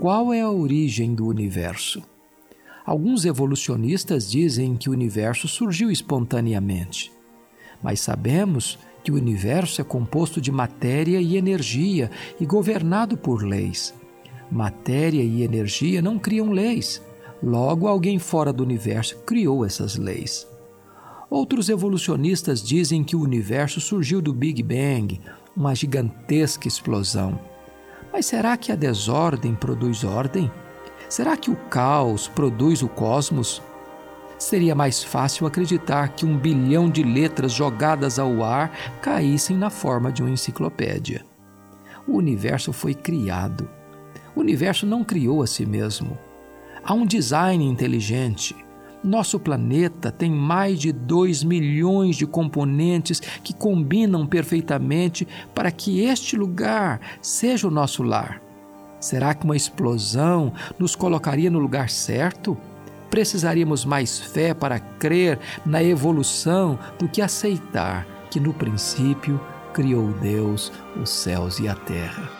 Qual é a origem do universo? Alguns evolucionistas dizem que o universo surgiu espontaneamente, mas sabemos que o universo é composto de matéria e energia e governado por leis. Matéria e energia não criam leis, logo alguém fora do universo criou essas leis. Outros evolucionistas dizem que o universo surgiu do Big Bang, uma gigantesca explosão. Mas será que a desordem produz ordem? Será que o caos produz o cosmos? Seria mais fácil acreditar que um bilhão de letras jogadas ao ar caíssem na forma de uma enciclopédia. O universo foi criado. O universo não criou a si mesmo. Há um design inteligente nosso planeta tem mais de 2 milhões de componentes que combinam perfeitamente para que este lugar seja o nosso lar. Será que uma explosão nos colocaria no lugar certo? Precisaríamos mais fé para crer na evolução do que aceitar que no princípio criou Deus os céus e a terra.